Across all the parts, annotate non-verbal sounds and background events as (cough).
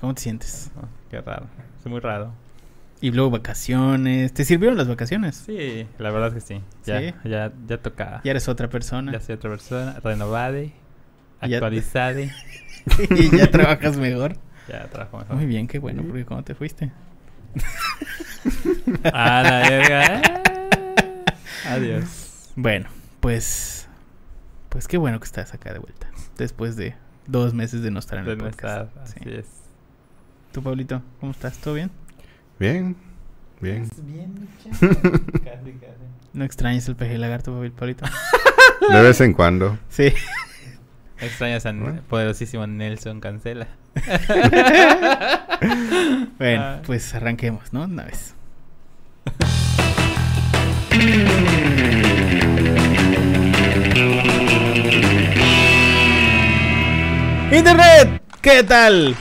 ¿Cómo te sientes? Oh, qué raro. Es muy raro. Y luego vacaciones. ¿Te sirvieron las vacaciones? Sí, la verdad es que sí. Ya, ¿Sí? ya, ya toca. Ya eres otra persona. Ya soy otra persona, renovada, actualizada. (laughs) y ya trabajas mejor. (laughs) Ya trabajo mejor. Muy bien, qué bueno, porque ¿cómo te fuiste? (laughs) A la verga. Adiós. Bueno, pues. Pues qué bueno que estás acá de vuelta. Después de dos meses de no estar en De el no podcast. estar, Sí. así es. ¿Tú, Pablito, cómo estás? ¿Todo bien? Bien, bien. bien, (laughs) Casi, casi. ¿No extrañas el peje lagarto, Pabl- Pablito? (laughs) De vez en cuando. Sí. Extrañas al Bueno. poderosísimo Nelson Cancela. (laughs) Bueno, Ah. pues arranquemos, ¿no? Una vez. Internet, ¿qué tal?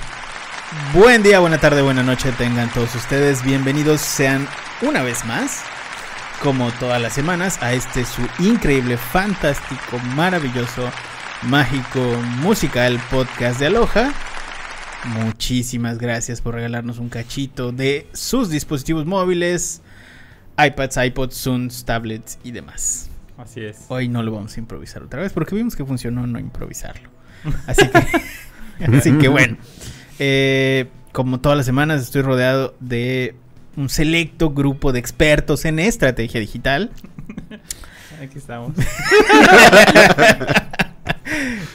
Buen día, buena tarde, buena noche tengan todos ustedes. Bienvenidos sean una vez más, como todas las semanas, a este su increíble, fantástico, maravilloso, mágico, musical podcast de Aloha. Muchísimas gracias por regalarnos un cachito de sus dispositivos móviles, iPads, iPods, Zuns, tablets y demás. Así es. Hoy no lo vamos a improvisar otra vez porque vimos que funcionó no improvisarlo. Así que, (laughs) así que bueno, eh, como todas las semanas estoy rodeado de un selecto grupo de expertos en estrategia digital (laughs) Aquí estamos. (laughs)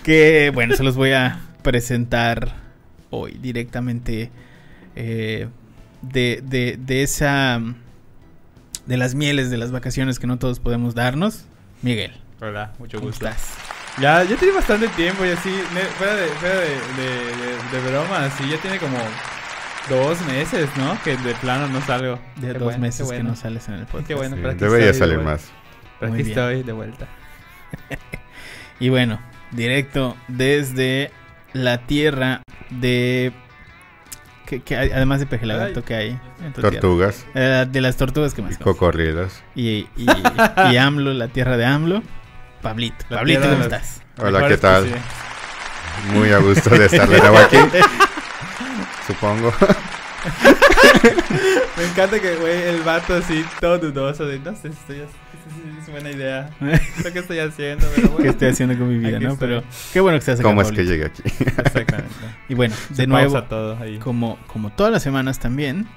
que bueno, se los voy a presentar hoy directamente eh, de, de, de esa de las mieles de las vacaciones que no todos podemos darnos. Miguel, Hola, mucho ¿cómo gusto. estás? Ya, ya tiene bastante tiempo y así, fuera de, fuera de, de, de, de broma, así ya tiene como dos meses, ¿no? Que de plano no salgo. De Qué dos bueno, meses bueno. que no sales en el podcast. Qué bueno, Sí, pero aquí debería estoy salir más. Pero Muy aquí bien. estoy de vuelta. (laughs) Y bueno, directo desde la tierra de... Que, que hay- además de pejelagarto Ay. que hay. Tortugas Eh, de las tortugas que más y. Y, y, y (laughs) AMLO, la tierra de AMLO. Pablito. La Pablito, ¿cómo estás? Hola, ¿qué tal? sí. Muy a gusto de estar de nuevo aquí. (laughs) Supongo. (laughs) Me encanta que, güey, el vato así, todo dudoso de, no sé si estoy, si es buena idea. Lo que estoy haciendo, pero (laughs) bueno. ¿Qué estoy haciendo con mi vida, Aquí no? estoy. Pero qué bueno que estás acá, ¿Cómo es que llegué aquí? Exactamente. Y bueno, de nuevo, pausa todo ahí. como, como todas las semanas también,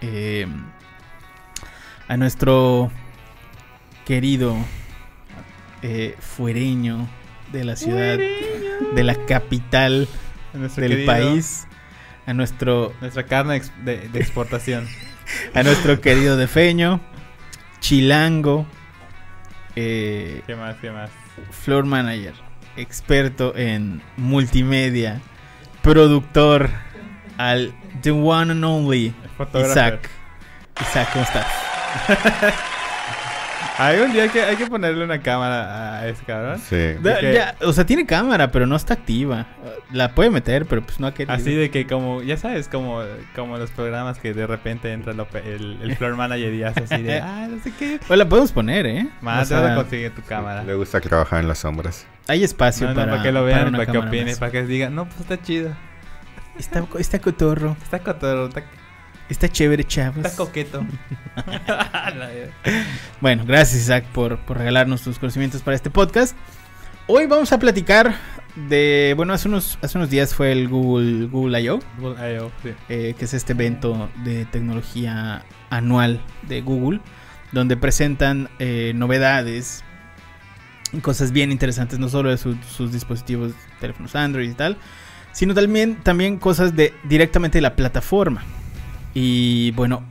eh, a nuestro querido eh, fuereño de la ciudad, de la capital Nuestro del país, a nuestro, Nuestra carne de, de exportación. (laughs) a nuestro querido defeño, chilango, eh, ¿Qué más? ¿Qué más? floor manager, experto en multimedia, productor, al the one and only. Isaac. Isaac, ¿cómo estás? (laughs) Hay un día que hay que ponerle una cámara a ese cabrón. Sí. Que- ya, o sea, tiene cámara, pero no está activa. La puede meter, pero pues no ha querido. Así de que como, ya sabes, como, como los programas que de repente entra el, el floor manager y hace así de, (laughs) ah, no sé qué. Pues la podemos poner, ¿eh? Más, O te vas a conseguir tu cámara. Le gusta trabajar en las sombras. hay espacio No, no, para, para que lo vean, una para, que opinen, más. para que digan, no, pues está chido. Está, está cotorro, Está cotorro, está, está chévere, chavos. está coqueto. (laughs) Bueno, gracias Isaac por, por regalarnos tus conocimientos para este podcast. Hoy vamos a platicar de, bueno, hace unos, hace unos días fue el Google, Google I.O., Google I.O., sí. eh, que es este evento de tecnología anual de Google, donde presentan eh, novedades y cosas bien interesantes, no solo de su- sus dispositivos, teléfonos Android y tal, sino también, también cosas de directamente de la plataforma. Y bueno,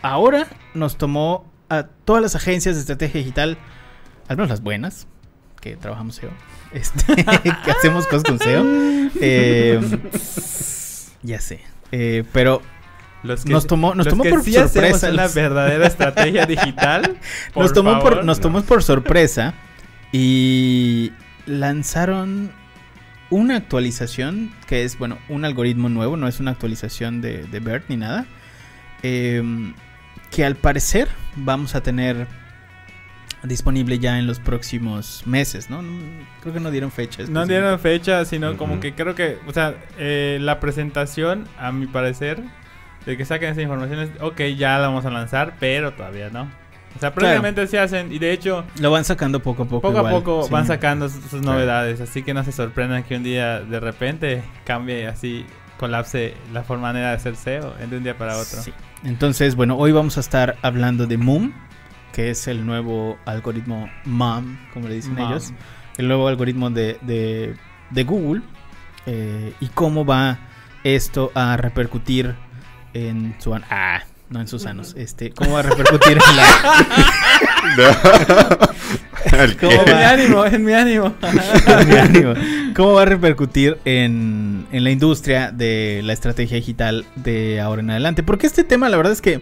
ahora nos tomó a todas las agencias de estrategia digital, al menos las buenas, que trabajamos SEO, (laughs) este, que hacemos cosas con SEO. (laughs) eh, ya sé. eh, pero Los nos tomó, nos los tomó que por sí sorpresa. los- verdadera estrategia digital. (laughs) nos tomó, por, nos tomó por sorpresa y lanzaron una actualización que es, bueno, un algoritmo nuevo, no es una actualización de, de BERT ni nada. em, que al parecer vamos a tener disponible ya en los próximos meses, ¿no? No- Creo que no dieron fecha. No dieron fecha, sino como que creo que, o sea, eh, la presentación, a mi parecer, de que saquen esa información es, ok, ya la vamos a lanzar, pero todavía no. O sea, prácticamente se hacen, y de hecho, Lo van sacando poco a poco. poco a poco sí. van sacando sus, sus novedades, así que no se sorprendan que un día de repente cambie así, colapse la forma manera de hacer SEO de un día para otro. Sí. Entonces, bueno, hoy vamos a estar hablando de Moom, que es el nuevo algoritmo MOM, como le dicen Mom. ellos. El nuevo algoritmo de, de- de Google. eh, y cómo va esto a repercutir en su... Ah, no en sus sanos. Este, ¿Cómo va a repercutir en la... (laughs) ¿Cómo En mi va? ánimo, en mi ánimo. (laughs) Mi ánimo. ¿Cómo va a repercutir en, en la industria de la estrategia digital de ahora en adelante? Porque este tema, la verdad es que.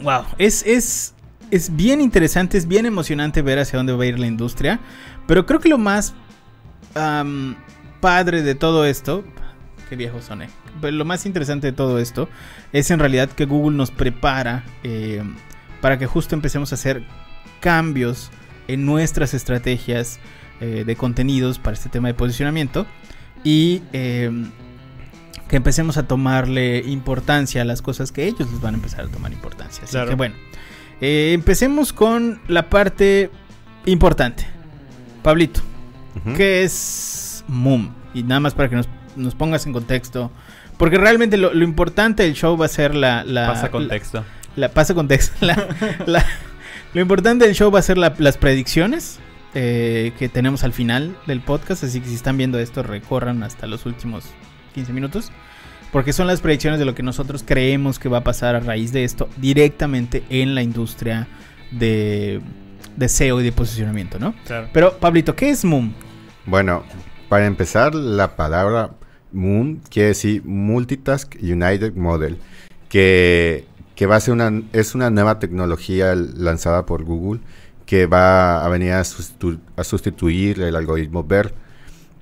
Wow, es, es, es bien interesante, es bien emocionante ver hacia dónde va a ir la industria. Pero creo que lo más padre de todo esto. Qué viejo soné. Lo más interesante de todo esto es en realidad que Google nos prepara eh, para que justo empecemos a hacer cambios en nuestras estrategias eh, de contenidos para este tema de posicionamiento y eh, que empecemos a tomarle importancia a las cosas que ellos les van a empezar a tomar importancia. Así Claro. que bueno, eh, empecemos con la parte importante. Pablito. ¿qué es Moom? Y nada más para que nos, nos pongas en contexto. Porque realmente lo, lo importante del show va a ser la... la Pasa contexto. la, pasa contexto. (laughs) La- la- lo importante del show va a ser la- las predicciones eh, que tenemos al final del podcast. Así que si están viendo esto, recorran hasta los últimos 15 minutos. Porque son las predicciones de lo que nosotros creemos que va a pasar a raíz de esto directamente en la industria de, de SEO y de posicionamiento, ¿no? Claro. Pero, Pablito, ¿qué es Moom? Bueno, para empezar, la palabra Moon quiere decir Multitask United Model, que, que va a ser una, es una nueva tecnología lanzada por Google que va a venir a, sustitu- a sustituir el algoritmo BERT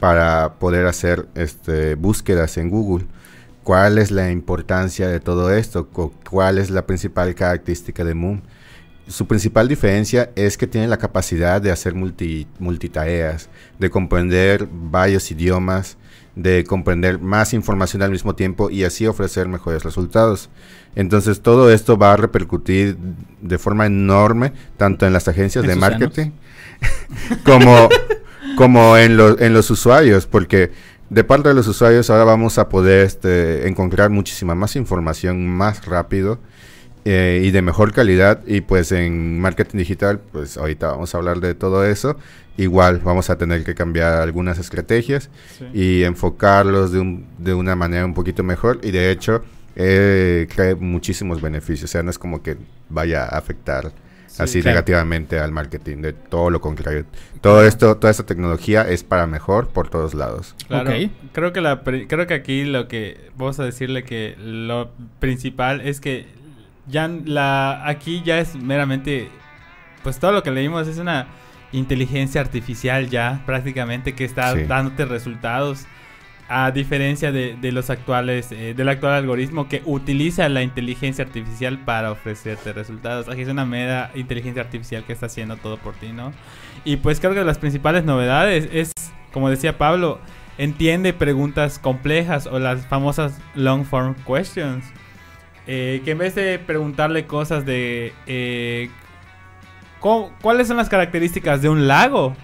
para poder hacer este, búsquedas en Google. ¿Cuál es la importancia de todo esto? Cu- ¿Cuál es la principal característica de Moon? Su principal diferencia es que tiene la capacidad de hacer multi, multitareas, de comprender varios idiomas, de comprender más información al mismo tiempo y así ofrecer mejores resultados. Entonces todo esto va a repercutir de forma enorme tanto en las agencias En de marketing (laughs) como, como en, los en los usuarios, porque de parte de los usuarios ahora vamos a poder este, encontrar muchísima más información más rápido eh, y de mejor calidad. Y pues en marketing digital, pues ahorita vamos a hablar de todo eso. Igual vamos a tener que cambiar algunas estrategias Sí. y enfocarlos de, un- de una manera un poquito mejor. Y de hecho, eh, trae muchísimos beneficios. O sea, no es como que vaya a afectar así claro. negativamente al marketing, de todo lo contrario. Todo esto, toda esta tecnología es para mejor por todos lados. Claro, Ok. creo que la creo que aquí lo que vamos a decirle que lo principal es que ya la aquí ya es meramente pues todo lo que leímos es una inteligencia artificial ya prácticamente que está Sí. dándote resultados a diferencia de, de los actuales eh, del actual algoritmo que utiliza la inteligencia artificial para ofrecerte resultados. Aquí es una mera inteligencia artificial que está haciendo todo por ti no y pues creo que las principales novedades es como decía Pablo entiende preguntas complejas o las famosas long form questions eh, que en vez de preguntarle cosas de eh, ¿cómo- cuáles son las características de un lago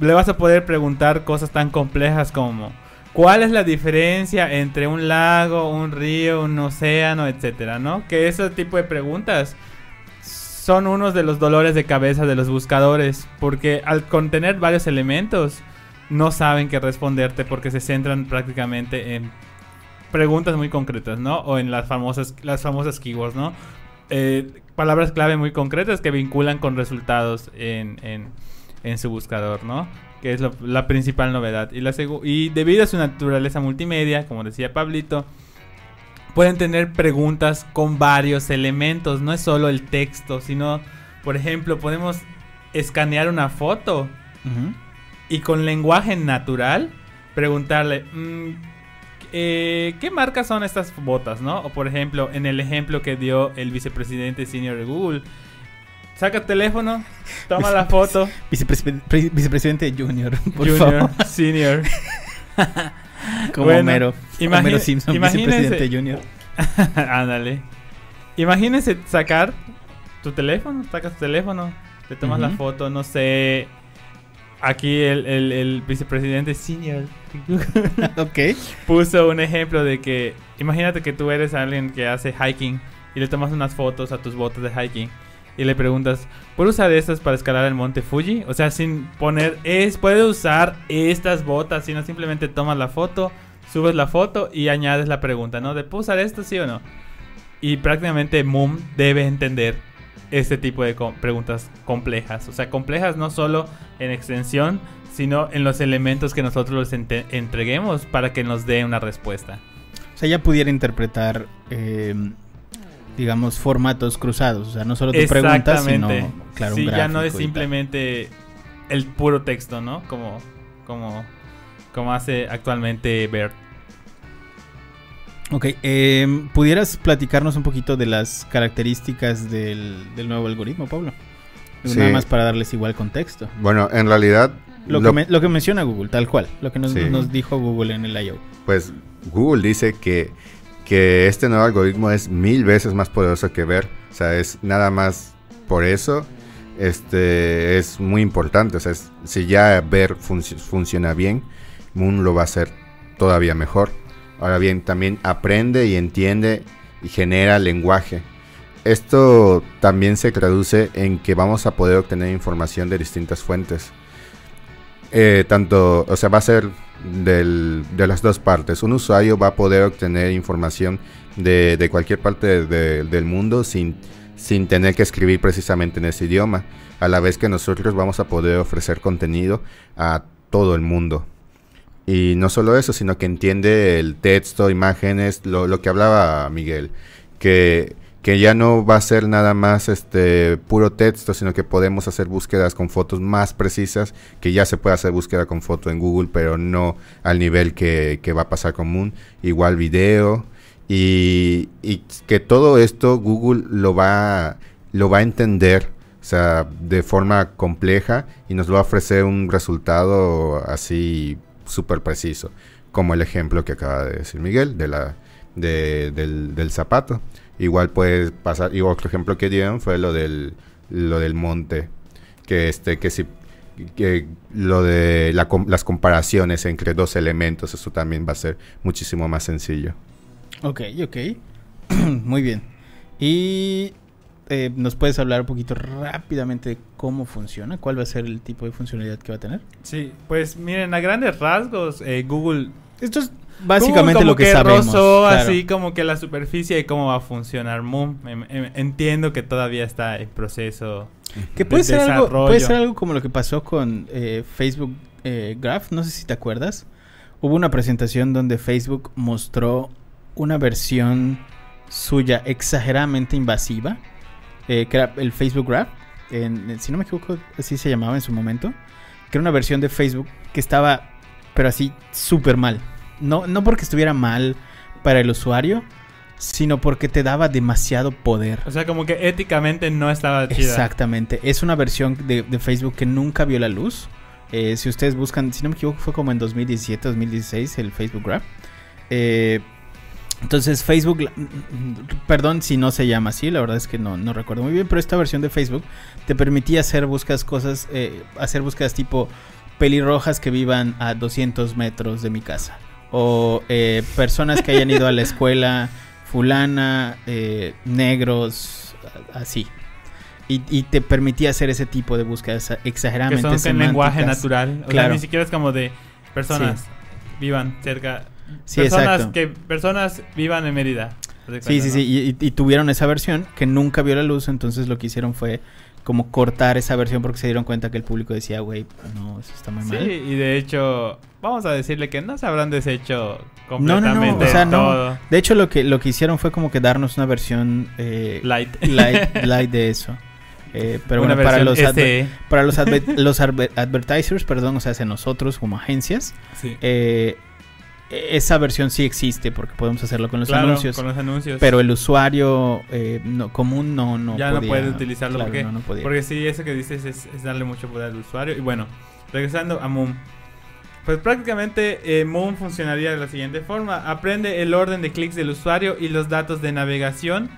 le vas a poder preguntar cosas tan complejas como ¿Cuál es la diferencia entre un lago, un río, un océano, etcétera, no? Que ese tipo de preguntas son unos de los dolores de cabeza de los buscadores, porque al contener varios elementos no saben qué responderte porque se centran prácticamente en preguntas muy concretas, ¿no? O en las famosas las famosas keywords, ¿no? Eh, palabras clave muy concretas que vinculan con resultados en, en, en su buscador, ¿no? Que es lo- la principal novedad. Y, la y debido a su naturaleza multimedia, como decía Pablito, pueden tener preguntas con varios elementos. No es solo el texto, sino, por ejemplo, podemos escanear una foto y con lenguaje natural preguntarle, mm, eh, ¿qué marcas son estas botas, no? O por ejemplo, en el ejemplo que dio el vicepresidente senior de Google, saca el teléfono, toma la foto. Vicepres- pre- vicepresidente Junior, por Junior, favor. senior. (laughs) Como Bueno, Homero. Homero Simpson, vicepresidente Junior. (laughs) Ándale. Imagínense sacar tu teléfono, sacas tu teléfono, te tomas la foto, no sé. Aquí el, el- el vicepresidente senior (laughs) ok. puso un ejemplo de que imagínate que tú eres alguien que hace hiking y le tomas unas fotos a tus botas de hiking y le preguntas, ¿puedo usar estas para escalar el monte Fuji? O sea, sin poner, es, puede usar estas botas, sino simplemente tomas la foto, subes la foto y añades la pregunta, ¿no? ¿De puedo usar esto, sí o no? Y prácticamente Moom debe entender este tipo de com- preguntas complejas. O sea, complejas no solo en extensión, sino en los elementos que nosotros les entreguemos para que nos dé una respuesta. O sea, ya pudiera interpretar, eh, digamos, formatos cruzados. O sea, no solo tu pregunta, sino, claro, un sí, ya no es simplemente el puro texto, ¿no? Como, como, como hace actualmente Bert. Ok, eh, ¿pudieras platicarnos un poquito de las características del, del nuevo algoritmo, Pablo? Sí. Nada más para darles igual contexto. Bueno, en realidad, Lo, lo- que, me- lo que menciona Google, tal cual. Lo que nos, Sí. nos dijo Google en el I.O. pues Google dice que, que este nuevo algoritmo es mil veces más poderoso que ver. O sea, es nada más por eso. Este es muy importante. O sea, es- si ya ver func- funciona bien, Moon lo va a hacer todavía mejor. Ahora bien, también aprende y entiende y genera lenguaje. Esto también se traduce en que vamos a poder obtener información de distintas fuentes. Eh, tanto, o sea, va a ser de las dos partes. Un usuario va a poder obtener información de, cualquier parte de- de- del mundo sin, sin tener que escribir precisamente en ese idioma. A la vez que nosotros vamos a poder ofrecer contenido a todo el mundo. Y no solo eso, sino que entiende el texto, imágenes, lo, lo que hablaba Miguel, que, que ya no va a ser nada más este puro texto, sino que podemos hacer búsquedas con fotos más precisas, que ya se puede hacer búsqueda con foto en Google, pero no al nivel que, que va a pasar con Moon. Igual video, y, y que todo esto Google lo va, lo va a entender, o sea, de forma compleja y nos va a ofrecer un resultado así súper preciso, como el ejemplo que acaba de decir Miguel de la, de- del, zapato. Igual puede pasar, y otro ejemplo que dieron fue lo del, lo del monte, que este, que si que lo de las comparaciones entre dos elementos, eso también va a ser muchísimo más sencillo. Ok, ok. (clears throat) Muy bien. Y eh, nos puedes hablar un poquito rápidamente de cómo funciona, cuál va a ser el tipo de funcionalidad que va a tener. Sí, pues miren, a grandes rasgos, eh, Google Esto es básicamente lo que, sabemos. rozó claro. así como que la superficie de cómo va a funcionar Moon. Em- em- Entiendo que todavía está en proceso. Que puede de ser, algo, puede ser algo como lo que pasó con eh, Facebook eh, Graph, no sé si te acuerdas. Hubo una presentación donde Facebook mostró una versión suya exageradamente invasiva, eh, que era el Facebook Graph, en- si no me equivoco, así se llamaba en su momento, que era una versión de Facebook que estaba, pero así, súper mal. No, no porque estuviera mal para el usuario, sino porque te daba demasiado poder. O sea, como que éticamente no estaba chida. Exactamente. Es una versión de, de Facebook que nunca vio la luz. Eh, si ustedes buscan, si no me equivoco, fue como en 2017, 2016 el Facebook Graph. Eh, entonces Facebook, perdón si no se llama así, la verdad es que no, no recuerdo muy bien, pero esta versión de Facebook te permitía hacer búsquedas cosas, eh, hacer búsquedas tipo pelirrojas que vivan a 200 metros de mi casa. O eh, personas que hayan ido a la (laughs) escuela fulana, eh, negros, así. Y, y te permitía hacer ese tipo de búsquedas Que exageradamente son en lenguaje natural. O Claro. sea, ni siquiera es como de personas vivan cerca. Sí, personas exacto. que personas vivan en Mérida. Sí, sí, ¿no? sí. Y, tuvieron esa versión que nunca vio la luz. Entonces lo que hicieron fue como cortar esa versión porque se dieron cuenta que el público decía, güey, no, eso está muy Sí, mal. y de hecho, vamos a decirle que no se habrán deshecho No, no, completamente no. O sea, no. De hecho, lo que, lo que hicieron fue como que darnos una versión eh, Light. (laughs) light, light de eso. Eh, pero Una bueno, para los, para los, adver- los adver- advertisers, perdón, o sea, hacia nosotros como agencias, Sí. eh, esa versión sí existe porque podemos hacerlo con los Claro, anuncios. Con los anuncios. Pero el usuario eh, no, común no, no ya no puede utilizarlo claro, porque, no, no podía. porque sí, eso que dices es, es darle mucho poder al usuario. Y bueno, regresando a Moon. Pues prácticamente eh, Moon funcionaría de la siguiente forma. Aprende el orden de clics del usuario y los datos de navegación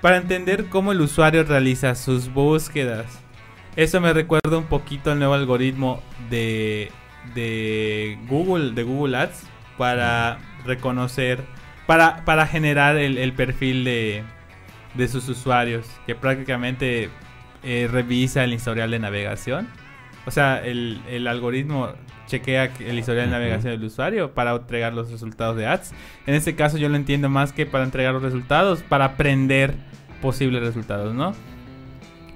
para entender cómo el usuario realiza sus búsquedas. Eso me recuerda un poquito al nuevo algoritmo de, de Google, de Google Ads, para reconocer, para, para generar el, el perfil de, de sus usuarios, que prácticamente eh, revisa el historial de navegación. O sea, el, el algoritmo chequea que- el historial de navegación del usuario para entregar los resultados de ads. En este caso yo lo entiendo más que para entregar los resultados, para aprender posibles resultados, ¿no?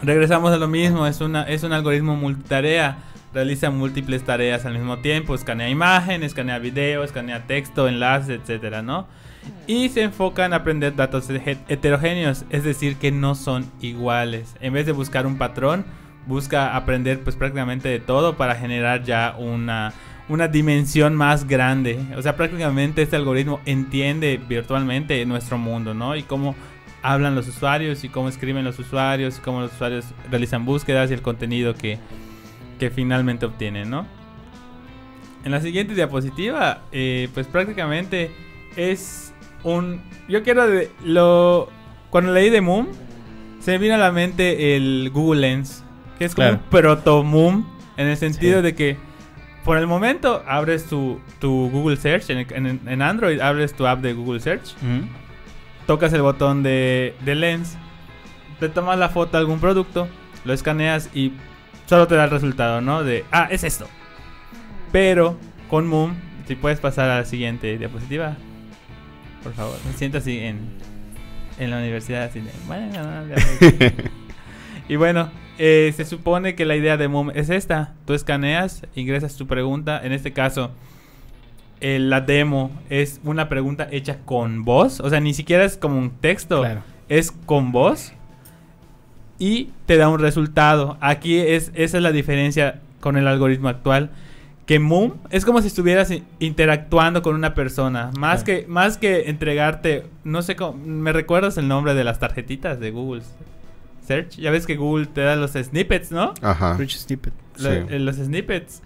Regresamos a lo mismo, es, una, es un algoritmo multitarea, realiza múltiples tareas al mismo tiempo, escanea imagen, escanea video, escanea texto, enlaces, etcétera, ¿no? Y se enfoca en aprender datos he- heterogéneos, es decir, que no son iguales. En vez de buscar un patrón, busca aprender pues prácticamente de todo para generar ya una, una dimensión más grande. O sea, prácticamente este algoritmo entiende virtualmente nuestro mundo, ¿no? Y cómo hablan los usuarios y cómo escriben los usuarios y cómo los usuarios realizan búsquedas y el contenido que, que finalmente obtienen, ¿no? En la siguiente diapositiva, eh, pues prácticamente es un... Yo quiero de, lo... Cuando leí de Moon, se me vino a la mente el Google Lens, que es como Claro. un proto Moon, en el sentido Sí. de que por el momento abres tu, tu Google Search, en, en- en Android abres tu app de Google Search, tocas el botón de, de Lens, te tomas la foto de algún producto, lo escaneas y solo te da el resultado, ¿no? De, ah, es esto. Pero con Moon, si puedes pasar a la siguiente diapositiva, por favor. Me siento así en, en la universidad, así de, bueno, no, (laughs) y bueno, eh, se supone que la idea de Moom es esta. Tú escaneas, ingresas tu pregunta. En este caso, eh, la demo es una pregunta hecha con voz. O sea, ni siquiera es como un texto. Claro. Es con voz. Y te da un resultado. Aquí es, esa es la diferencia con el algoritmo actual. Que Moom es como si estuvieras interactuando con una persona. Más, que, más que entregarte, no sé cómo, ¿me recuerdas el nombre de las tarjetitas de Google Search? Ya ves que Google te da los snippets, ¿no? Ajá. Rich Snippet. Lo- Sí. eh, los snippets.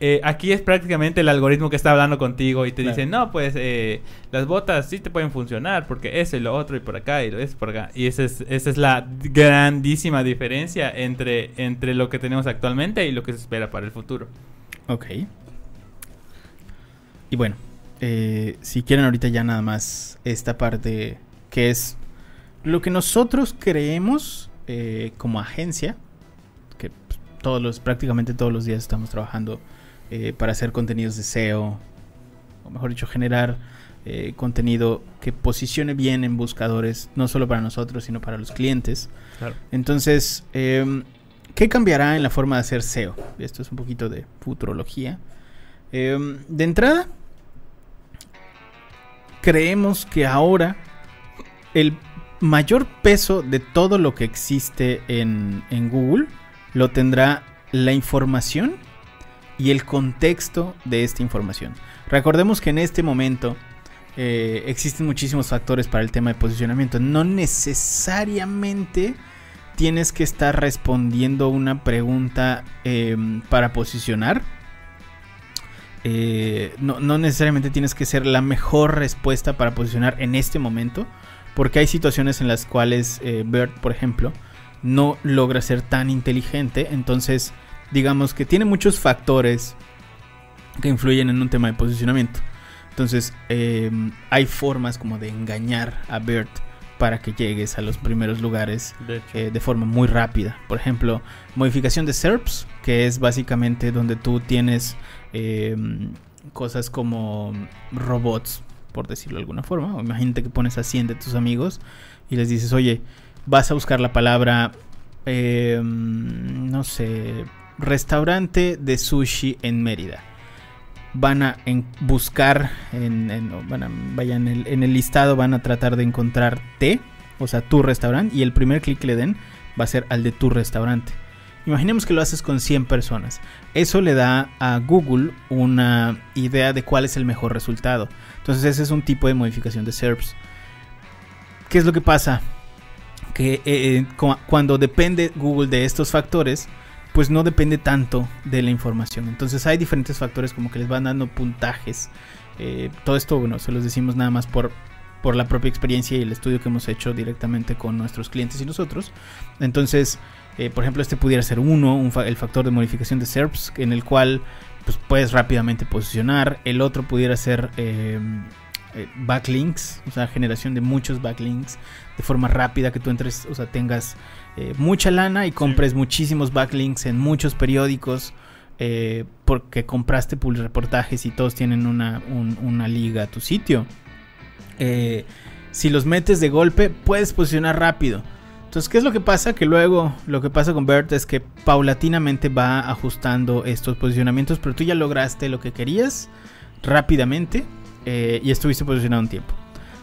Eh, aquí es prácticamente el algoritmo que está hablando contigo y te Claro. dice, no, pues eh, las botas sí te pueden funcionar porque eso y lo otro y por acá y lo es por acá. Y esa es, esa es la grandísima diferencia entre, entre lo que tenemos actualmente y lo que se espera para el futuro. Ok. Y bueno, eh, si quieren ahorita ya nada más esta parte que es lo que nosotros creemos como agencia, todos los, prácticamente todos los días estamos trabajando eh, para hacer contenidos de SEO, o mejor dicho, generar eh, contenido que posicione bien en buscadores, no solo para nosotros, sino para los clientes. Claro. Entonces, em, ¿qué cambiará en la forma de hacer SEO? Esto es un poquito de futurología. Em, de entrada, creemos que ahora el mayor peso de todo lo que existe en, en Google lo tendrá la información y el contexto de esta información. Recordemos que en este momento eh, existen muchísimos factores para el tema de posicionamiento. No necesariamente tienes que estar respondiendo una pregunta eh, para posicionar. Eh, no, no necesariamente tienes que ser la mejor respuesta para posicionar en este momento. Porque hay situaciones en las cuales eh, Bert, por ejemplo, no logra ser tan inteligente. Entonces, digamos que tiene muchos factores que influyen en un tema de posicionamiento. Entonces, eh, hay formas como de engañar a Bert para que llegues a los primeros lugares De eh, de forma muy rápida. Por ejemplo, modificación de SERPs, que es básicamente donde tú tienes eh, cosas como robots, por decirlo de alguna forma. O imagínate que pones a 100 de tus amigos y les dices, oye, vas a buscar la palabra, eh, no sé, restaurante de sushi en Mérida. Van a en- buscar, en, van a- vaya en el, en el listado, van a tratar de encontrar T, o sea, tu restaurante, y el primer clic que le den va a ser al de tu restaurante. Imaginemos que lo haces con 100 personas. Eso le da a Google una idea de cuál es el mejor resultado. Entonces ese es un tipo de modificación de SERPs. ¿Qué es lo que pasa? Que eh, cuando depende Google de estos factores, pues no depende tanto de la información. Entonces hay diferentes factores como que les van dando puntajes. Eh, todo esto, bueno, se los decimos nada más por, por la propia experiencia y el estudio que hemos hecho directamente con nuestros clientes y nosotros. Entonces, eh, por ejemplo, este pudiera ser uno, el factor de modificación de SERPs, en el cual pues, puedes rápidamente posicionar. El otro pudiera ser eh, backlinks, o sea, generación de muchos backlinks de forma rápida, que tú entres, o sea, tengas eh, mucha lana y compres muchísimos backlinks en muchos periódicos. porque compraste reportajes y todos tienen una, una liga a tu sitio. si los metes de golpe, puedes posicionar rápido. Entonces, ¿qué es lo que pasa? Que luego lo que pasa con Bert es que paulatinamente va ajustando estos posicionamientos, pero tú ya lograste lo que querías rápidamente eh, y estuviste posicionado un tiempo.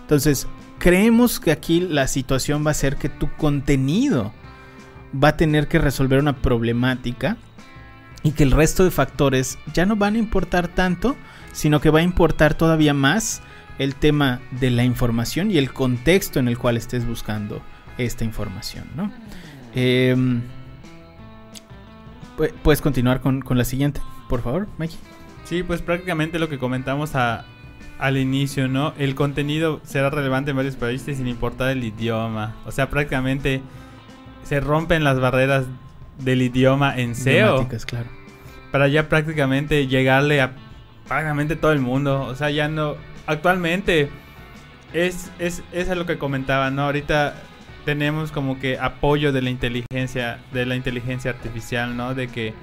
Entonces, creemos que aquí la situación va a ser que tu contenido va a tener que resolver una problemática y que el resto de factores ya no van a importar tanto, sino que va a importar todavía más el tema de la información y el contexto en el cual estés buscando esta información, ¿no? Em, ¿Puedes continuar con, la siguiente, por favor, Mikey? Sí, pues prácticamente lo que comentamos al inicio, ¿no? El contenido será relevante en varios países sin importar el idioma. O sea, prácticamente se rompen las barreras del idioma en SEO. Claro. Para ya prácticamente llegarle a prácticamente todo el mundo. O sea, ya no. Actualmente es, es, es a lo que comentaba, ¿no? Ahorita tenemos como que apoyo de la inteligencia, de la inteligencia artificial, ¿no? De que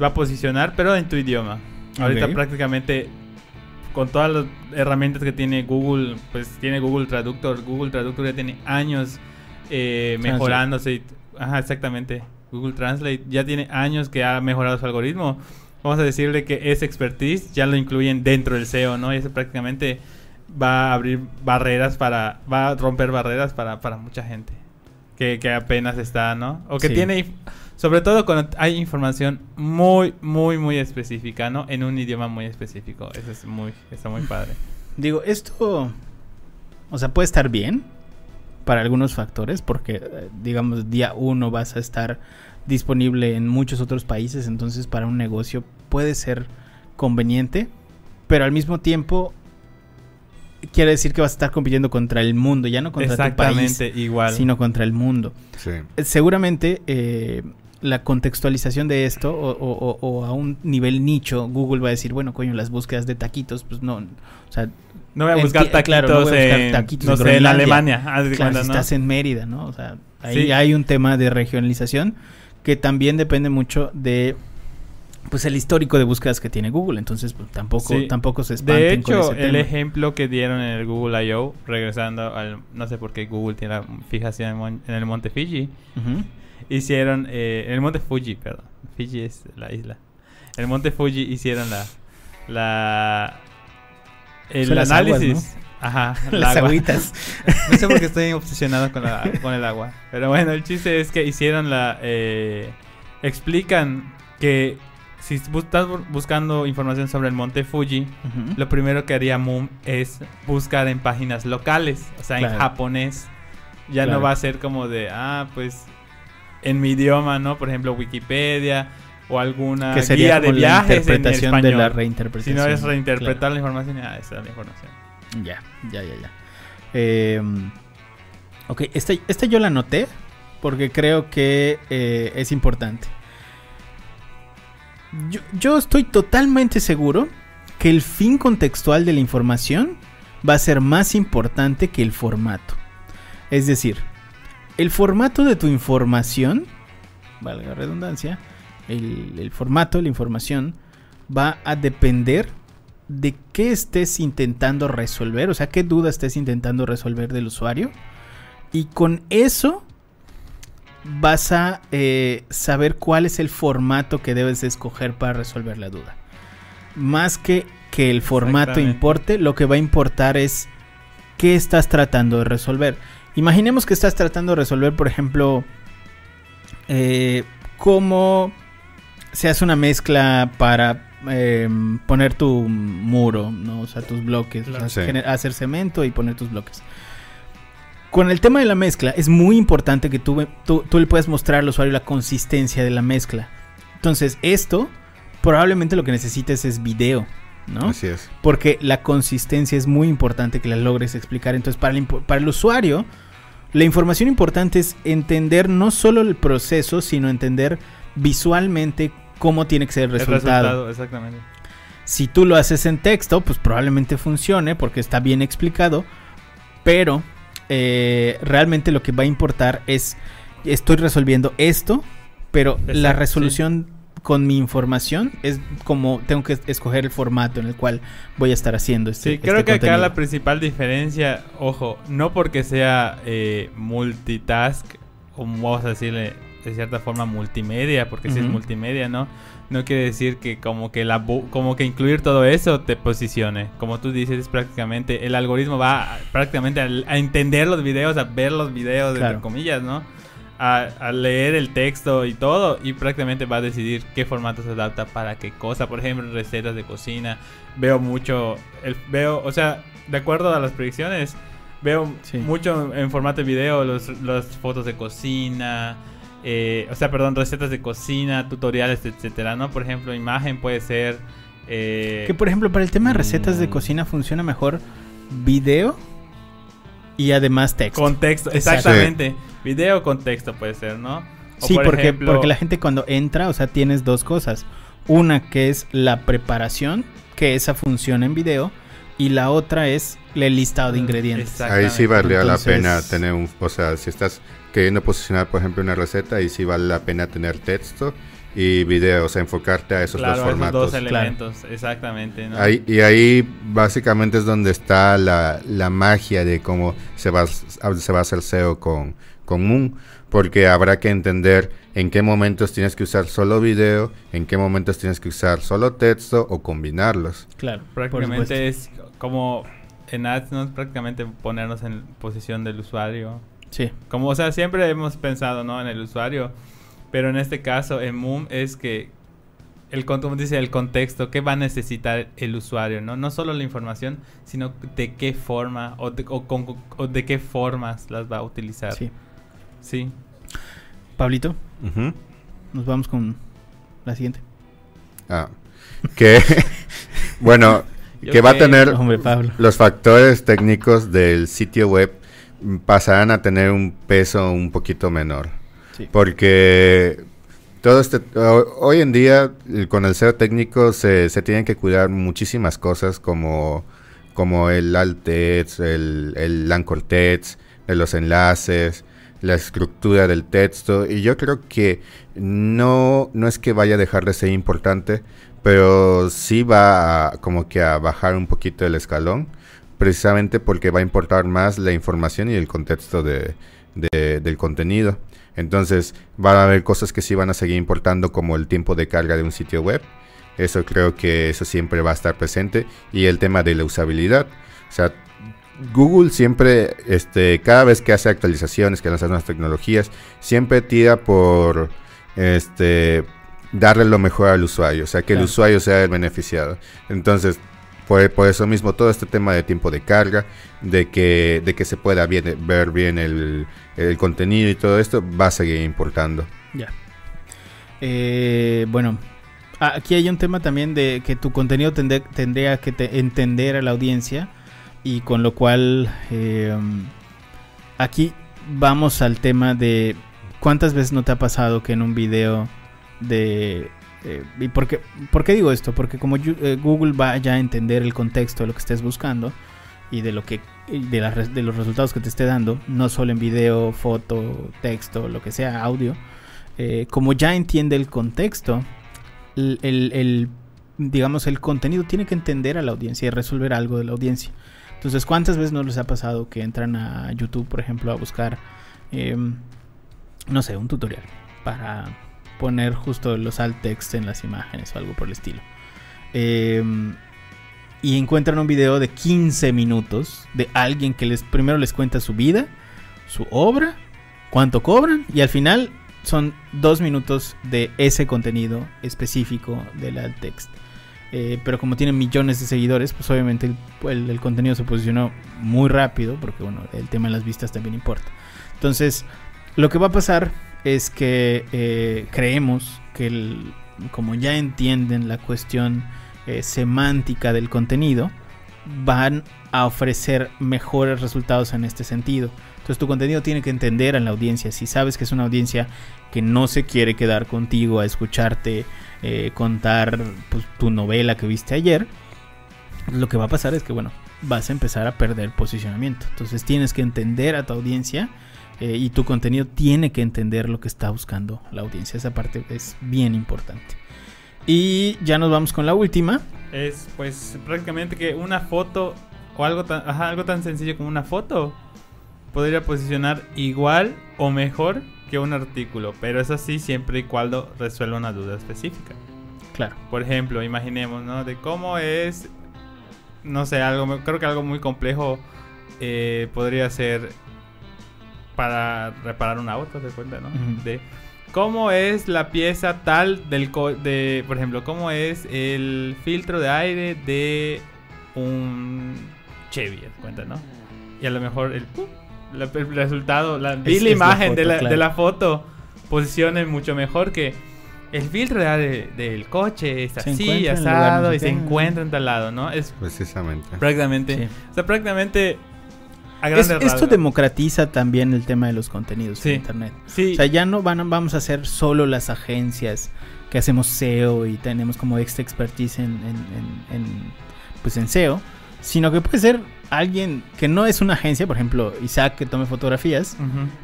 va a posicionar, pero en tu idioma. Ahorita prácticamente con todas las herramientas que tiene Google, pues tiene Google Traductor. Google Traductor ya tiene años eh, mejorándose. Ajá, exactamente. Google Translate ya tiene años que ha mejorado su algoritmo. Vamos a decirle que ese expertise ya lo incluyen dentro del SEO, ¿no? Y eso prácticamente va a abrir barreras para, va a romper barreras para, para mucha gente que, apenas está, ¿no? O que tiene, sobre todo cuando hay información muy, muy, muy específica, ¿no? En un idioma muy específico. Eso es muy, está muy padre. Digo, esto, o sea, puede estar bien para algunos factores, porque, eh, digamos, día uno vas a estar disponible en muchos otros países, entonces para un negocio puede ser conveniente, pero al mismo tiempo quiere decir que vas a estar compitiendo contra el mundo, ya no contra tu país, igual. sino contra el mundo. Eh, seguramente eh, la contextualización de esto o, a un nivel nicho, Google va a decir, bueno, coño, las búsquedas de taquitos, pues no, o sea... No voy a buscar taquitos, no voy a buscar en, taquitos en, Alemania. Claro, si estás en Mérida, ¿no? O sea, ahí hay un tema de regionalización que también depende mucho de pues el histórico de búsquedas que tiene Google, entonces pues, tampoco tampoco se espanten De hecho, el ejemplo que dieron en el Google I.O., regresando al no sé por qué Google tiene la fijación en, el Monte Fiji. Hicieron eh, en el Monte Fuji, perdón. Fiji es la isla. En el Monte Fuji hicieron la la el análisis Ajá, (laughs) las agüitas. (laughs) no sé por qué estoy (laughs) obsesionado con, la, con el agua. Pero bueno, el chiste es que hicieron la... Eh, explican que si estás buscando información sobre el monte Fuji, lo primero que haría Moom es buscar en páginas locales, o sea, en japonés. Ya no va a ser como de, ah, pues en mi idioma, ¿no? Por ejemplo, Wikipedia o alguna guía de viajes en español. de la reinterpretación. Si no es reinterpretar la información, ah, esa es la información. Ya, ya, ya, ya. Em, ok, esta, esta yo la anoté porque creo que eh, es importante yo, estoy totalmente seguro que el fin contextual de la información va a ser más importante que el formato. Es decir, el formato de tu información, valga redundancia, el, el, formato de la información va a depender de qué estés intentando resolver, o sea, qué duda estés intentando resolver del usuario. Y con eso vas a eh, saber cuál es el formato que debes escoger para resolver la duda. Más que que el formato importe, lo que va a importar es qué estás tratando de resolver. Imaginemos que estás tratando de resolver, por ejemplo, eh, cómo se hace una mezcla para eh, poner tu muro, ¿no? O sea, tus bloques, o sea, Sí. gener- hacer cemento y poner tus bloques. Con el tema de la mezcla, es muy importante que tú, tú, tú le puedas mostrar al usuario la consistencia de la mezcla. Entonces, esto probablemente lo que necesites es video, ¿no? Así es. Porque la consistencia es muy importante que la logres explicar. Entonces, para el, para el usuario, la información importante es entender no solo el proceso, sino entender visualmente cómo tiene que ser el El resultado. resultado, exactamente. Si tú lo haces en texto, pues probablemente funcione porque está bien explicado. Pero eh, realmente lo que va a importar es, estoy resolviendo esto, pero la resolución con mi información es como tengo que escoger el formato en el cual voy a estar haciendo este Sí, creo este que acá la principal diferencia, ojo, no porque sea eh, multitask, o vamos a decirle de cierta forma multimedia, porque si es multimedia, ¿no? No quiere decir que como que la como que incluir todo eso te posicione. Como tú dices, es prácticamente el algoritmo va a- prácticamente a, a entender los videos, a ver los videos, Claro. entre comillas, ¿no? A, a leer el texto y todo y prácticamente va a decidir qué formato se adapta para qué cosa. Por ejemplo, recetas de cocina. Veo mucho, el, veo, o sea, de acuerdo a las predicciones, veo Sí. mucho en formato de video los, las fotos de cocina, eh, o sea, perdón, recetas de cocina, tutoriales, etcétera, ¿no? Por ejemplo, imagen puede ser... eh, Que por ejemplo, para el tema de recetas de Mm. cocina funciona mejor video y además texto. Contexto, exactamente. Video contexto puede ser, ¿no? O sí, por porque, ejemplo- porque la gente cuando entra, o sea, tienes dos cosas. Una que es la preparación, que esa funciona en video, y la otra es el listado de ingredientes. Exactamente. Ahí sí valdría la pena tener un, o sea, si estás queriendo posicionar, por ejemplo, una receta, ahí sí vale la pena tener texto y video, o sea, enfocarte a esos Claro, dos esos formatos. dos elementos, exactamente, ¿no? Ahí- y ahí básicamente es donde está la, la magia de cómo se va, a- se va a hacer SEO con, con Moon, porque habrá que entender en qué momentos tienes que usar solo video, en qué momentos tienes que usar solo texto o combinarlos. Claro, prácticamente es como en ads, ¿no? Prácticamente ponernos en posición del usuario. Sí, Como, o sea, siempre hemos pensado, ¿no? En el usuario. Pero en este caso, en Moom, es que el, como dice, el contexto, qué va a necesitar el usuario, ¿no? No solo la información, sino de qué forma o de, o con- o de qué formas las va a utilizar. sí. Sí. Pablito, nos vamos con la siguiente. Ah, que, (laughs) bueno, (laughs) que va a tener Hombre, Pablo. los factores técnicos del sitio web pasarán a tener un peso un poquito menor. Sí. Porque todo este ho- hoy en día eh, con el SEO técnico se, se tienen que cuidar muchísimas cosas como, como el alt text, el, el anchor text, de los enlaces, la estructura del texto y yo creo que no, no es que vaya a dejar de ser importante, pero sí va a, como que a bajar un poquito el escalón, precisamente porque va a importar más la información y el contexto de, de- del contenido. Entonces van a haber cosas que sí van a seguir importando como el tiempo de carga de un sitio web. Eso creo que eso siempre va a estar presente. Y el tema de la usabilidad. O sea, Google siempre, este, cada vez que hace actualizaciones, que lanza nuevas tecnologías, siempre tira por este darle lo mejor al usuario, o sea, que el usuario sea el beneficiado. Entonces, por, por eso mismo, todo este tema de tiempo de carga, de que, de que se pueda ver bien el, contenido y todo esto, va a seguir importando. Ya. Eh, bueno, aquí hay un tema también de que tu contenido tende- tendría que te- entender a la audiencia y con lo cual eh, aquí vamos al tema de cuántas veces no te ha pasado que en un video de... eh, ¿Y por qué, por qué digo esto? Porque como eh, Google va ya a entender el contexto de lo que estés buscando y de lo que de, los resultados que te esté dando, no solo en video, foto, texto, lo que sea, audio, eh, como ya entiende el contexto, el, digamos, el contenido tiene que entender a la audiencia y resolver algo de la audiencia. Entonces, ¿cuántas veces no les ha pasado que entran a YouTube, por ejemplo, a buscar, em, no sé, un tutorial para poner justo los alt text en las imágenes o algo por el estilo? Em, y encuentran un video de 15 minutos de alguien que les primero les cuenta su vida, su obra, cuánto cobran y al final son dos minutos de ese contenido específico del alt text. Eh, pero como tiene millones de seguidores, pues obviamente el, el- el contenido se posicionó muy rápido, porque bueno, el tema de las vistas también importa. Entonces, lo que va a pasar es que eh, creemos que el- como ya entienden la cuestión eh, semántica del contenido, van a ofrecer mejores resultados en este sentido. Entonces tu contenido tiene que entender a la audiencia. Si sabes que es una audiencia que no se quiere quedar contigo a escucharte eh, contar pues, tu novela que viste ayer, lo que va a pasar es que, bueno, vas a empezar a perder posicionamiento. Entonces tienes que entender a tu audiencia eh, y tu contenido tiene que entender lo que está buscando la audiencia. Esa parte es bien importante. Y ya nos vamos con la última. Es pues prácticamente que una foto o algo tan, ajá, algo tan sencillo como una foto podría posicionar igual o mejor que un artículo, pero eso sí siempre y cuando resuelva una duda específica. Claro. Por ejemplo, imaginemos, ¿no? De cómo es, no sé, algo, creo que algo muy complejo eh, podría ser para reparar un auto, ¿te cuenta, no? Ujú. De cómo es la pieza tal del, co- de, por ejemplo, cómo es el filtro de aire de un Chevy, ¿te cuenta, no? Y a lo mejor el, la- el resultado, la, vi Es- la imagen de, foto, la, claro. de la foto posicione mucho mejor que el filtro de aire del coche es así, asado y se encuentra en tal lado, ¿no? Es Precisamente. prácticamente, Sí. o sea, prácticamente a Es- grandes esto democratiza también el tema de los contenidos Sí. en internet. Sí, O sea, ya no van vamos a ser solo las agencias que hacemos SEO y tenemos como extra expertise en, en- en- en, pues en SEO, sino que puede ser alguien que no es una agencia, por ejemplo, Isaac que tome fotografías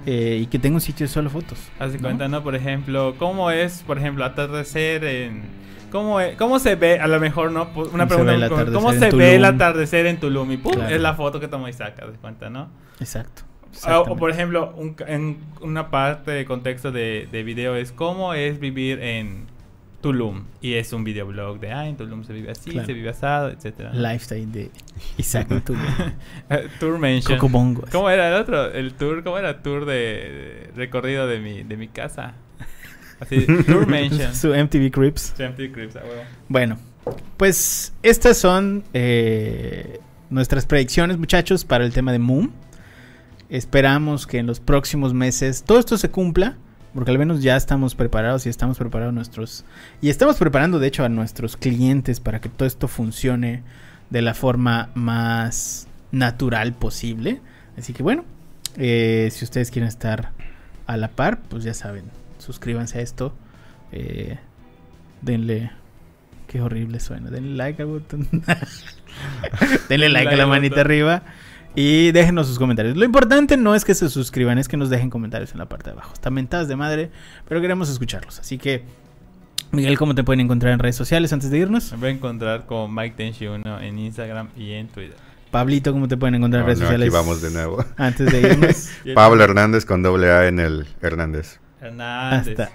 eh, y que tenga un sitio de solo fotos. Haz de ¿no? cuenta, ¿no? Por ejemplo, ¿cómo es, por ejemplo, atardecer en... ¿Cómo, es- ¿Cómo se ve, a lo mejor, no? Una ¿Cómo se ve el pregunta, ¿cómo se ve el atardecer en Tulum? Y pum, Claro. es la foto que tomó Isaac, haz de cuenta, ¿no? Exacto. Ah, O, por ejemplo, un en una parte de contexto de, de video es cómo es vivir en Tulum. Y es un videoblog de, ah, en Tulum se vive así, Claro. se vive asado, etcétera. Lifestyle de Isaac en Tulum. (laughs) Eh, Tour Mention. Cocobongos. ¿Cómo era el otro? El tour, ¿cómo era? Tour de, recorrido de mi, de mi casa. Así, Tour (laughs) Mention. Su MTV Crips. Empty Crips, a huevo. Bueno, pues estas son eh, nuestras predicciones, muchachos, para el tema de Moon. Esperamos que en los próximos meses todo esto se cumpla, porque al menos ya estamos preparados y estamos preparados nuestros y estamos preparando de hecho a nuestros clientes para que todo esto funcione de la forma más natural posible. Así que bueno, eh, si ustedes quieren estar a la par, pues ya saben, suscríbanse a esto, eh, denle Qué horrible suena. Denle like al botón. (laughs) Denle like a la manita arriba. Y déjenos sus comentarios. Lo importante no es que se suscriban, es que nos dejen comentarios en la parte de abajo. Están mentadas de madre, pero queremos escucharlos. Así que, Miguel, ¿cómo te pueden encontrar en redes sociales antes de irnos? Me voy a encontrar con Mike Tenshi 1 en Instagram y en Twitter. Pablito, ¿cómo te pueden encontrar en No, redes no, sociales? aquí vamos de nuevo. Antes de irnos. (laughs) Pablo Hernández con doble A en el Hernández. Hernández. (laughs)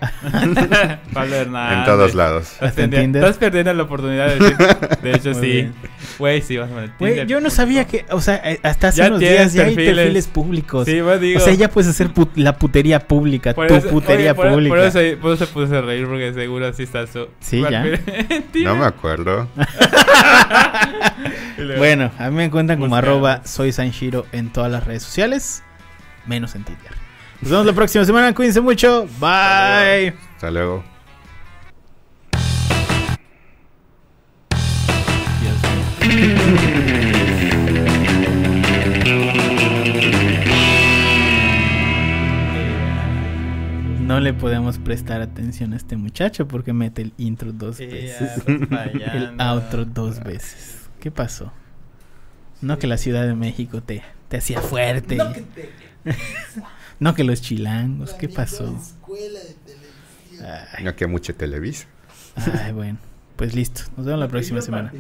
Pablo Hernández. En todos lados. Tinder. Estás perdiendo la oportunidad de decir. De hecho, sí. Güey, sí, vas a poner Güey, Tinder. yo no sabía que, o sea, eh, hasta hace Ya unos días ya hay perfiles. públicos. Sí, pues digo. o sea, ya puedes hacer put- la putería pública, por tu eso- putería oye, por- pública. Por eso, por eso se puse a reír, porque seguro así está su. Sí, ya. (laughs) No me acuerdo. (laughs) Bueno, a mí me encuentran como arroba soy Sanshiro en todas las redes sociales, menos en Tinder. Nos vemos la próxima semana, cuídense mucho, bye. Hasta luego. No le podemos prestar atención a este muchacho porque mete el intro dos veces. El outro dos veces. ¿Qué pasó? No que la Ciudad de México te, te hacía fuerte. No que te (laughs) No que los chilangos. ¿Qué pasó? Ay, No que mucho Televisa. ay, bueno. Pues listo. Nos vemos la próxima semana.